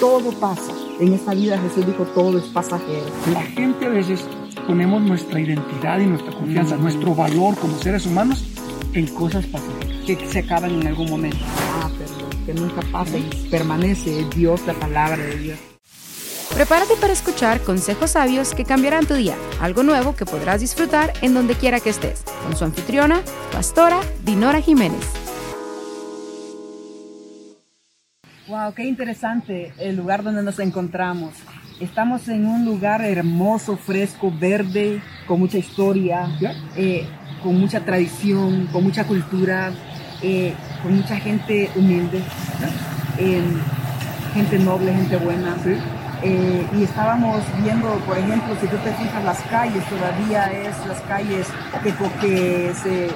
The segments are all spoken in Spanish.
todo pasa. En esta vida Jesús dijo, todo es pasajero. La gente a veces ponemos nuestra identidad y nuestra confianza, nuestro valor como seres humanos en cosas pasajeras. Que se acaban en algún momento. Ah, perdón, que nunca pasa y permanece Dios, la palabra de Dios. Prepárate para escuchar consejos sabios que cambiarán tu día, algo nuevo que podrás disfrutar en donde quiera que estés, con su anfitriona, pastora Dinora Jiménez. Wow, qué interesante el lugar donde nos encontramos. Estamos en un lugar hermoso, fresco, verde, con mucha historia, eh, con mucha tradición, con mucha cultura, eh, con mucha gente humilde, eh, gente noble, gente buena. y estábamos viendo, por ejemplo, si tú te fijas las calles, todavía es las calles que, que se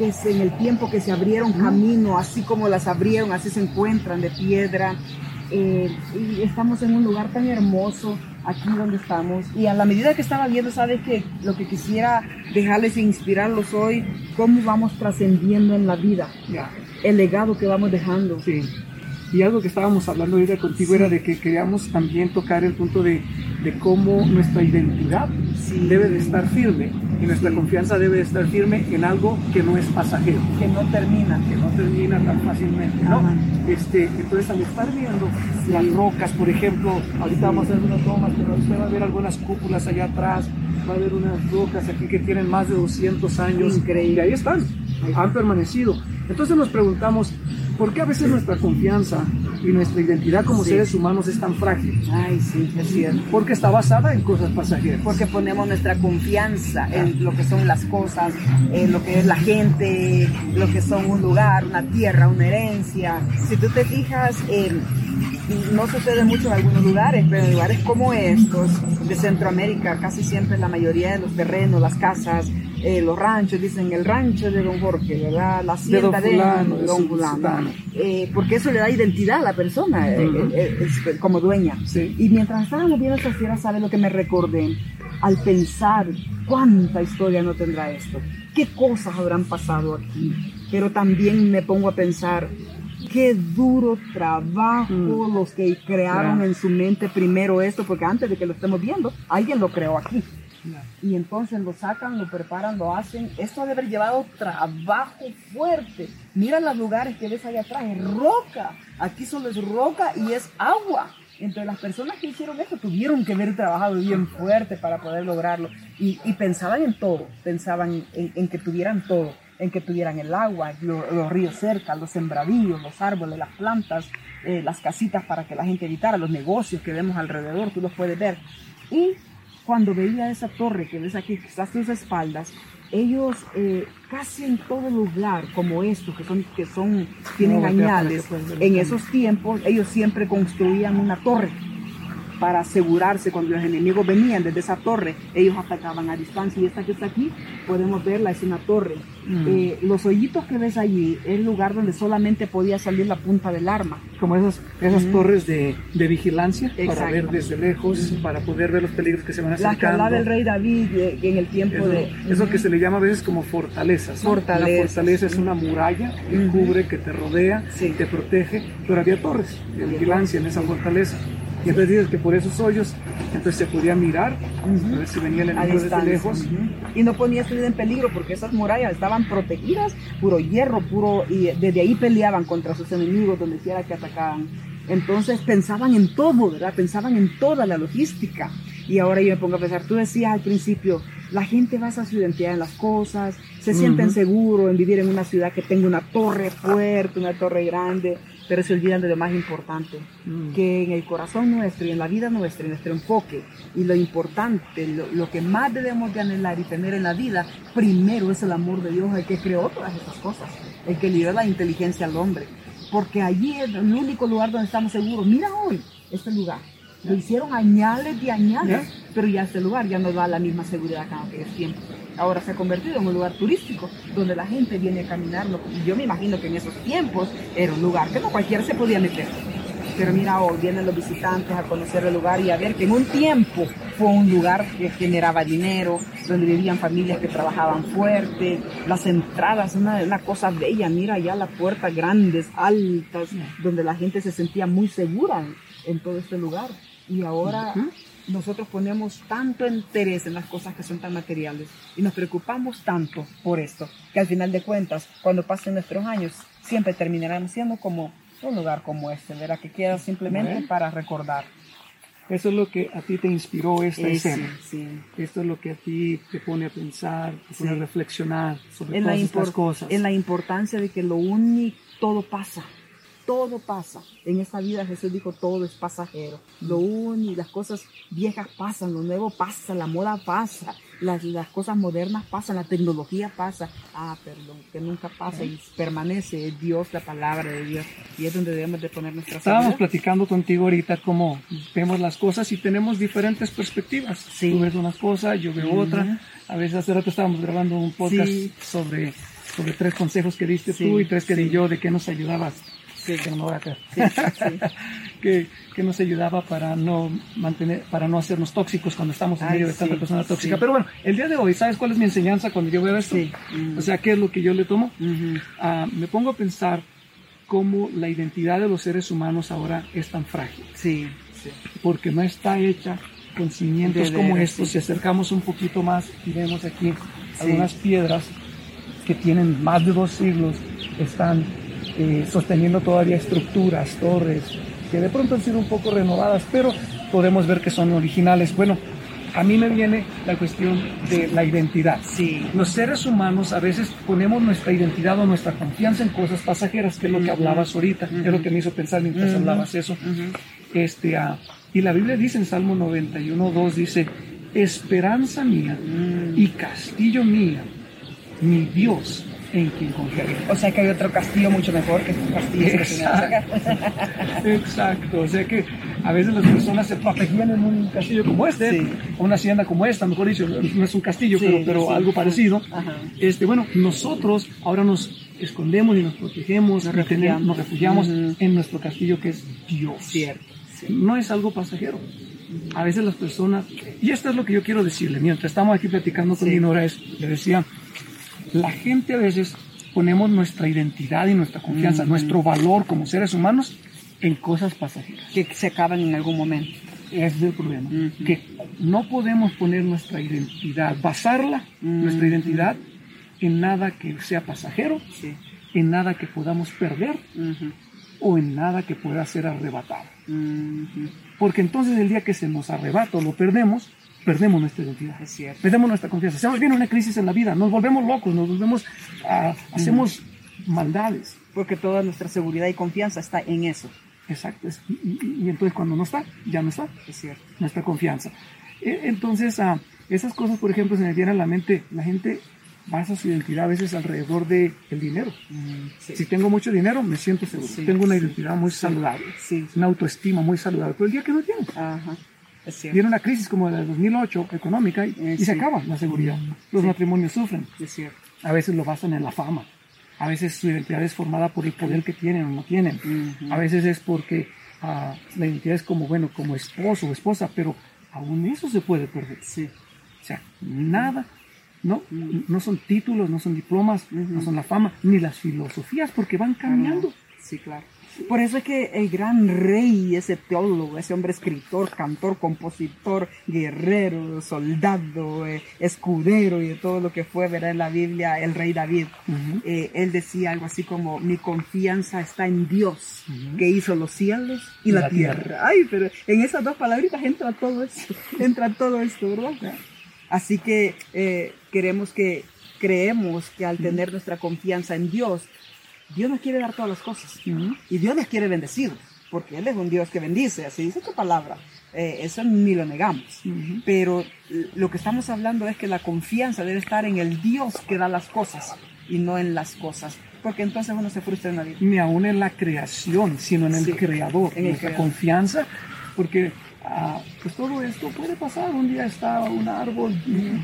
que en el tiempo que se abrieron camino, así como las abrieron, así se encuentran de piedra. Eh, y estamos en un lugar tan hermoso aquí donde estamos. Y a la medida que estaba viendo, sabes que lo que quisiera dejarles e inspirarlos hoy, cómo vamos trascendiendo en la vida, el legado que vamos dejando. Sí. Y algo que estábamos hablando ahorita contigo era de que queríamos también tocar el punto de, de cómo nuestra identidad debe de estar firme y nuestra confianza debe de estar firme en algo que no es pasajero. Que no termina. Que no termina tan fácilmente, ¿no? Este, entonces al estar viendo las rocas, por ejemplo, ahorita vamos a hacer unas tomas, pero usted va a ver algunas cúpulas allá atrás, va a ver unas rocas aquí que tienen más de 200 años. Increíble. Y ahí están, han permanecido. Entonces nos preguntamos, ¿por qué a veces nuestra confianza y nuestra identidad como seres humanos es tan frágil? Ay, sí, es cierto. Porque está basada en cosas pasajeras. Porque ponemos nuestra confianza en lo que son las cosas, en lo que es la gente, lo que son un lugar, una tierra, una herencia. Si tú te fijas, no sucede mucho en algunos lugares, pero en lugares como estos de Centroamérica, casi siempre la mayoría de los terrenos, las casas, eh, los ranchos, dicen el rancho de Don Jorge, ¿verdad? La hacienda de Don, Fulano. Eh, porque eso le da identidad a la persona eh, como dueña. Y mientras estábamos viendo esta fiera, ¿sabe lo que me recordé? Al pensar cuánta historia no tendrá esto, qué cosas habrán pasado aquí. Pero también me pongo a pensar qué duro trabajo mm. los que crearon en su mente primero esto, porque antes de que lo estemos viendo, alguien lo creó aquí. Y entonces lo sacan, lo preparan, lo hacen. Esto debe haber llevado trabajo fuerte. Mira los lugares que ves allá atrás, es roca. Aquí solo es roca y es agua. Entonces las personas que hicieron esto tuvieron que haber trabajado bien fuerte para poder lograrlo. Y, pensaban en todo, pensaban en, que tuvieran todo, en que tuvieran el agua, los, ríos cerca, los sembradíos, los árboles, las plantas, eh, las casitas para que la gente evitara, los negocios que vemos alrededor, tú los puedes ver. Y cuando veía esa torre que ves aquí, que está a tus espaldas, ellos eh, casi en todo lugar como estos, que son, que son, tienen añales, en esos tiempos ellos siempre construían una torre para asegurarse cuando los enemigos venían desde esa torre, ellos atacaban a distancia. Y esta que está aquí, podemos verla, es una torre. Mm. Eh, los hoyitos que ves allí es el lugar donde solamente podía salir la punta del arma. Como esas, esas mm. torres de, de vigilancia, para ver desde lejos, mm. para poder ver los peligros que se van acercando. La que hablaba el rey David eh, en el tiempo de... Eso que se le llama a veces como fortalezas. Fortaleza. La fortaleza es una muralla que cubre, que te rodea, te protege, pero había torres de vigilancia en esa fortaleza. Y entonces dices que por esos hoyos, entonces se podía mirar, a ver si venía el enemigo desde lejos. Y no ponía su vida en peligro porque esas murallas estaban protegidas, puro hierro, puro, y desde ahí peleaban contra sus enemigos donde quiera que atacaban. Entonces pensaban en todo, ¿verdad? Pensaban en toda la logística. Y ahora yo me pongo a pensar, tú decías al principio, la gente basa su identidad en las cosas, se sienten seguros en vivir en una ciudad que tenga una torre fuerte, una torre grande, pero se olvidan de lo más importante, mm. que en el corazón nuestro y en la vida nuestra, en nuestro enfoque, y lo importante, lo, que más debemos de anhelar y tener en la vida, primero es el amor de Dios, el que creó todas estas cosas, el que le dio la inteligencia al hombre, porque allí es el único lugar donde estamos seguros. Mira hoy este lugar, lo hicieron añales y añales, pero ya este lugar ya no da la misma seguridad que en aquellos tiempos ahora se ha convertido en un lugar turístico donde la gente viene a caminarlo. Yo me imagino que en esos tiempos era un lugar que no cualquiera se podía meter. Pero mira, hoy vienen los visitantes a conocer el lugar y a ver que en un tiempo fue un lugar que generaba dinero, donde vivían familias que trabajaban fuerte, las entradas, una, una cosa bella, mira ya las puertas grandes, altas, donde la gente se sentía muy segura en, todo este lugar. Y ahora nosotros ponemos tanto interés en las cosas que son tan materiales y nos preocupamos tanto por esto, que al final de cuentas, cuando pasen nuestros años, siempre terminarán siendo como un lugar como este, ¿verdad? Que queda simplemente para recordar. Eso es lo que a ti te inspiró esta escena. Sí. Esto es lo que a ti te pone a pensar, te pone a reflexionar sobre en todas estas cosas. En la importancia de que lo único, todo pasa todo pasa. En esta vida Jesús dijo, todo es pasajero. Lo único, las cosas viejas pasan, lo nuevo pasa, la moda pasa, las, las cosas modernas pasan, la tecnología pasa. Ah, perdón, que nunca pasa y permanece Dios, la palabra de Dios. Y es donde debemos de poner nuestra Estábamos platicando contigo ahorita cómo vemos las cosas y tenemos diferentes perspectivas. Sí. Tú ves una cosa, yo veo otra. A veces hace rato estábamos grabando un podcast sobre, sobre tres consejos que diste tú y tres que di yo de qué nos ayudabas que, que, nos ayudaba para no mantener, para no hacernos tóxicos cuando estamos en medio de tanta persona tóxica. Pero bueno, el día de hoy, ¿sabes cuál es mi enseñanza cuando yo veo esto? O sea, ¿qué es lo que yo le tomo? Ah, me pongo a pensar cómo la identidad de los seres humanos ahora es tan frágil. Sí, Porque no está hecha con cimientos como estos. Si acercamos un poquito más y vemos aquí algunas piedras que tienen más de dos siglos, están eh, sosteniendo todavía estructuras, torres, que de pronto han sido un poco renovadas, pero podemos ver que son originales. Bueno, a mí me viene la cuestión de la identidad. Sí. Los seres humanos a veces ponemos nuestra identidad o nuestra confianza en cosas pasajeras, que es lo que hablabas ahorita, es lo que me hizo pensar mientras hablabas eso. este, uh, y la Biblia dice en Salmo 91, 2, dice, esperanza mía y castillo mía, mi Dios en quien confiaría. O sea que hay otro castillo mucho mejor que estos castillos Exacto. Exacto. O sea que a veces las personas se protegían en un castillo como este, o una hacienda como esta, mejor dicho, no es un castillo, pero, pero algo parecido. Este, bueno, nosotros ahora nos escondemos y nos protegemos, nos refugiamos, nos refugiamos en nuestro castillo que es Dios. Cierto. No es algo pasajero. A veces las personas, y esto es lo que yo quiero decirle, mientras estamos aquí platicando con Dinora, es, le decía, la gente a veces ponemos nuestra identidad y nuestra confianza, nuestro valor como seres humanos en cosas pasajeras. Que se acaban en algún momento. Ese es el problema. Que no podemos poner nuestra identidad, basarla, nuestra identidad, en nada que sea pasajero, en nada que podamos perder o en nada que pueda ser arrebatado. Porque entonces el día que se nos arrebata o lo perdemos, perdemos nuestra identidad, perdemos nuestra confianza. Se nos viene una crisis en la vida, nos volvemos locos, nos volvemos, a, hacemos maldades. Porque toda nuestra seguridad y confianza está en eso. Exacto. Y, entonces cuando no está, ya no está. Es cierto. Nuestra confianza. E, entonces, a esas cosas, por ejemplo, se me vienen a la mente, la gente basa su identidad a veces alrededor del el dinero. Si tengo mucho dinero, me siento seguro. tengo una identidad muy saludable, una autoestima muy saludable. Pero el día que no tengo, Ajá. Viene una crisis como la de 2008 económica y, se acaba la seguridad. Los matrimonios sufren. A veces lo basan en la fama. A veces su identidad es formada por el poder que tienen o no tienen. A veces es porque ah, la identidad es como, bueno, como esposo o esposa, pero aún eso se puede perder. O sea, nada. No, no son títulos, no son diplomas, no son la fama, ni las filosofías, porque van cambiando. Sí, claro. Por eso es que el gran rey, ese teólogo, ese hombre escritor, cantor, compositor, guerrero, soldado, eh, escudero y de todo lo que fue, ver en la Biblia, el rey David, eh, él decía algo así como, mi confianza está en Dios, que hizo los cielos y, la, tierra. Ay, pero en esas dos palabritas entra todo esto, entra todo esto, ¿verdad? Así que eh, queremos que, creemos que al tener nuestra confianza en Dios, Dios nos quiere dar todas las cosas y Dios nos quiere bendecir, porque Él es un Dios que bendice, así dice tu palabra. Eh, eso ni lo negamos. Pero lo que estamos hablando es que la confianza debe estar en el Dios que da las cosas y no en las cosas. Porque entonces uno se frustra en la vida. Ni aún en la creación, sino en el creador. En la confianza, porque Ah, pues todo esto puede pasar. Un día está un árbol,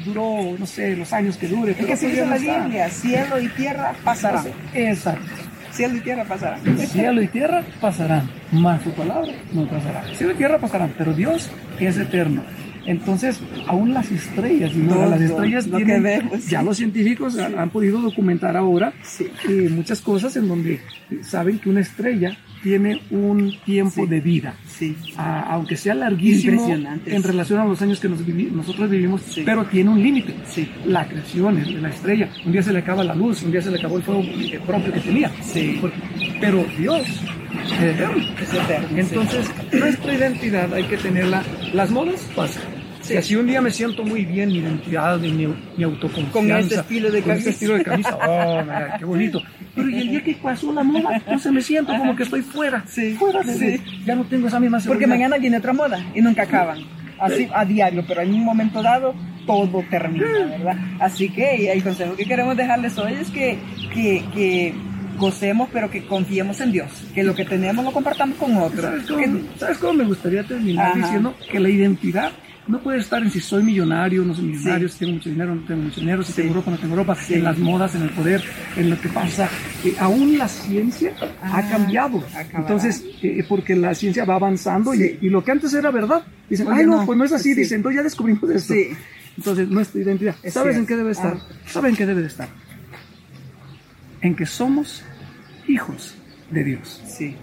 duró, no sé, los años que dure. Es que si dice la Biblia, cielo y tierra pasarán. Exacto. Cielo y tierra pasarán. Cielo y tierra pasarán, más su palabra no pasará. Cielo y tierra pasarán, pero Dios es eterno. Entonces, aún las estrellas, ¿no? las estrellas tienen, ya los científicos han, podido documentar ahora eh, muchas cosas en donde saben que una estrella tiene un tiempo de vida, sí. aunque sea larguísimo en relación a los años que nosotros vivimos, pero tiene un límite. La creación de la estrella, un día se le acaba la luz, un día se le acabó el fuego propio que tenía, pero Dios es eterno. Entonces, nuestra identidad hay que tenerla, las modas pasan si así un día me siento muy bien, mi identidad, mi, mi autoconfianza. Con este estilo de camisa. Con estilo de camisa. Oh, qué bonito. Pero y el día que pasó la moda, entonces me siento como que estoy fuera. Sí. Fuera de sí. Ya no tengo esa misma seguridad. Porque mañana viene otra moda y nunca acaban. Así a diario, pero en un momento dado todo termina, ¿verdad? Así que el consejo que queremos dejarles hoy es que, que, que gocemos, pero que confiemos en Dios, que lo que tenemos lo compartamos con otros. ¿Sabes cómo, me gustaría terminar diciendo que la identidad no puede estar en si soy millonario, no soy millonario, si tengo mucho dinero, no tengo mucho dinero, si tengo ropa, no tengo ropa, en las modas, en el poder, en lo que pasa. Eh, aún la ciencia ha ah, cambiado. Entonces, eh, porque la ciencia va avanzando y, y, lo que antes era verdad, dicen, ay no, pues no es así, dicen, entonces ya descubrimos esto. Entonces, nuestra identidad, ¿sabes en qué debe estar? Ah. ¿Saben qué debe de estar? En que somos hijos de Dios. Sí.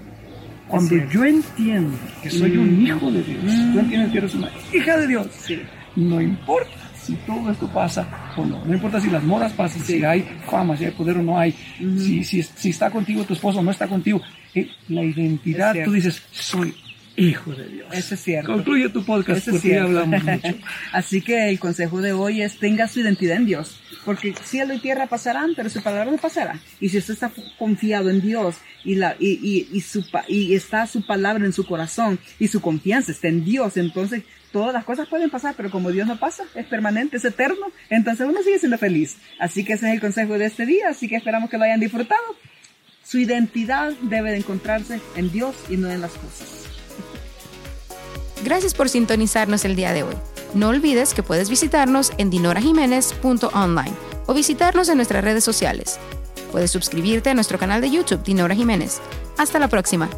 Cuando yo entiendo que soy un mm. hijo de Dios, tú entiendes que eres una hija de Dios, no importa si todo esto pasa o no, no importa si las modas pasan, si hay fama, si hay poder o no hay, si, si, si, está contigo tu esposo o no está contigo, eh, la identidad, tú dices, soy hijo de Dios. Eso es cierto. Concluye tu podcast porque ya hablamos mucho. Así que el consejo de hoy es tenga su identidad en Dios. Porque cielo y tierra pasarán, pero su palabra no pasará. Y si usted está confiado en Dios y, la, y, y, y, su, y está su palabra en su corazón y su confianza está en Dios, entonces todas las cosas pueden pasar, pero como Dios no pasa, es permanente, es eterno, entonces uno sigue siendo feliz. Así que ese es el consejo de este día, así que esperamos que lo hayan disfrutado. Su identidad debe de encontrarse en Dios y no en las cosas. Gracias por sintonizarnos el día de hoy. No olvides que puedes visitarnos en dinorajiménez.online o visitarnos en nuestras redes sociales. Puedes suscribirte a nuestro canal de YouTube Dinora Jiménez. Hasta la próxima.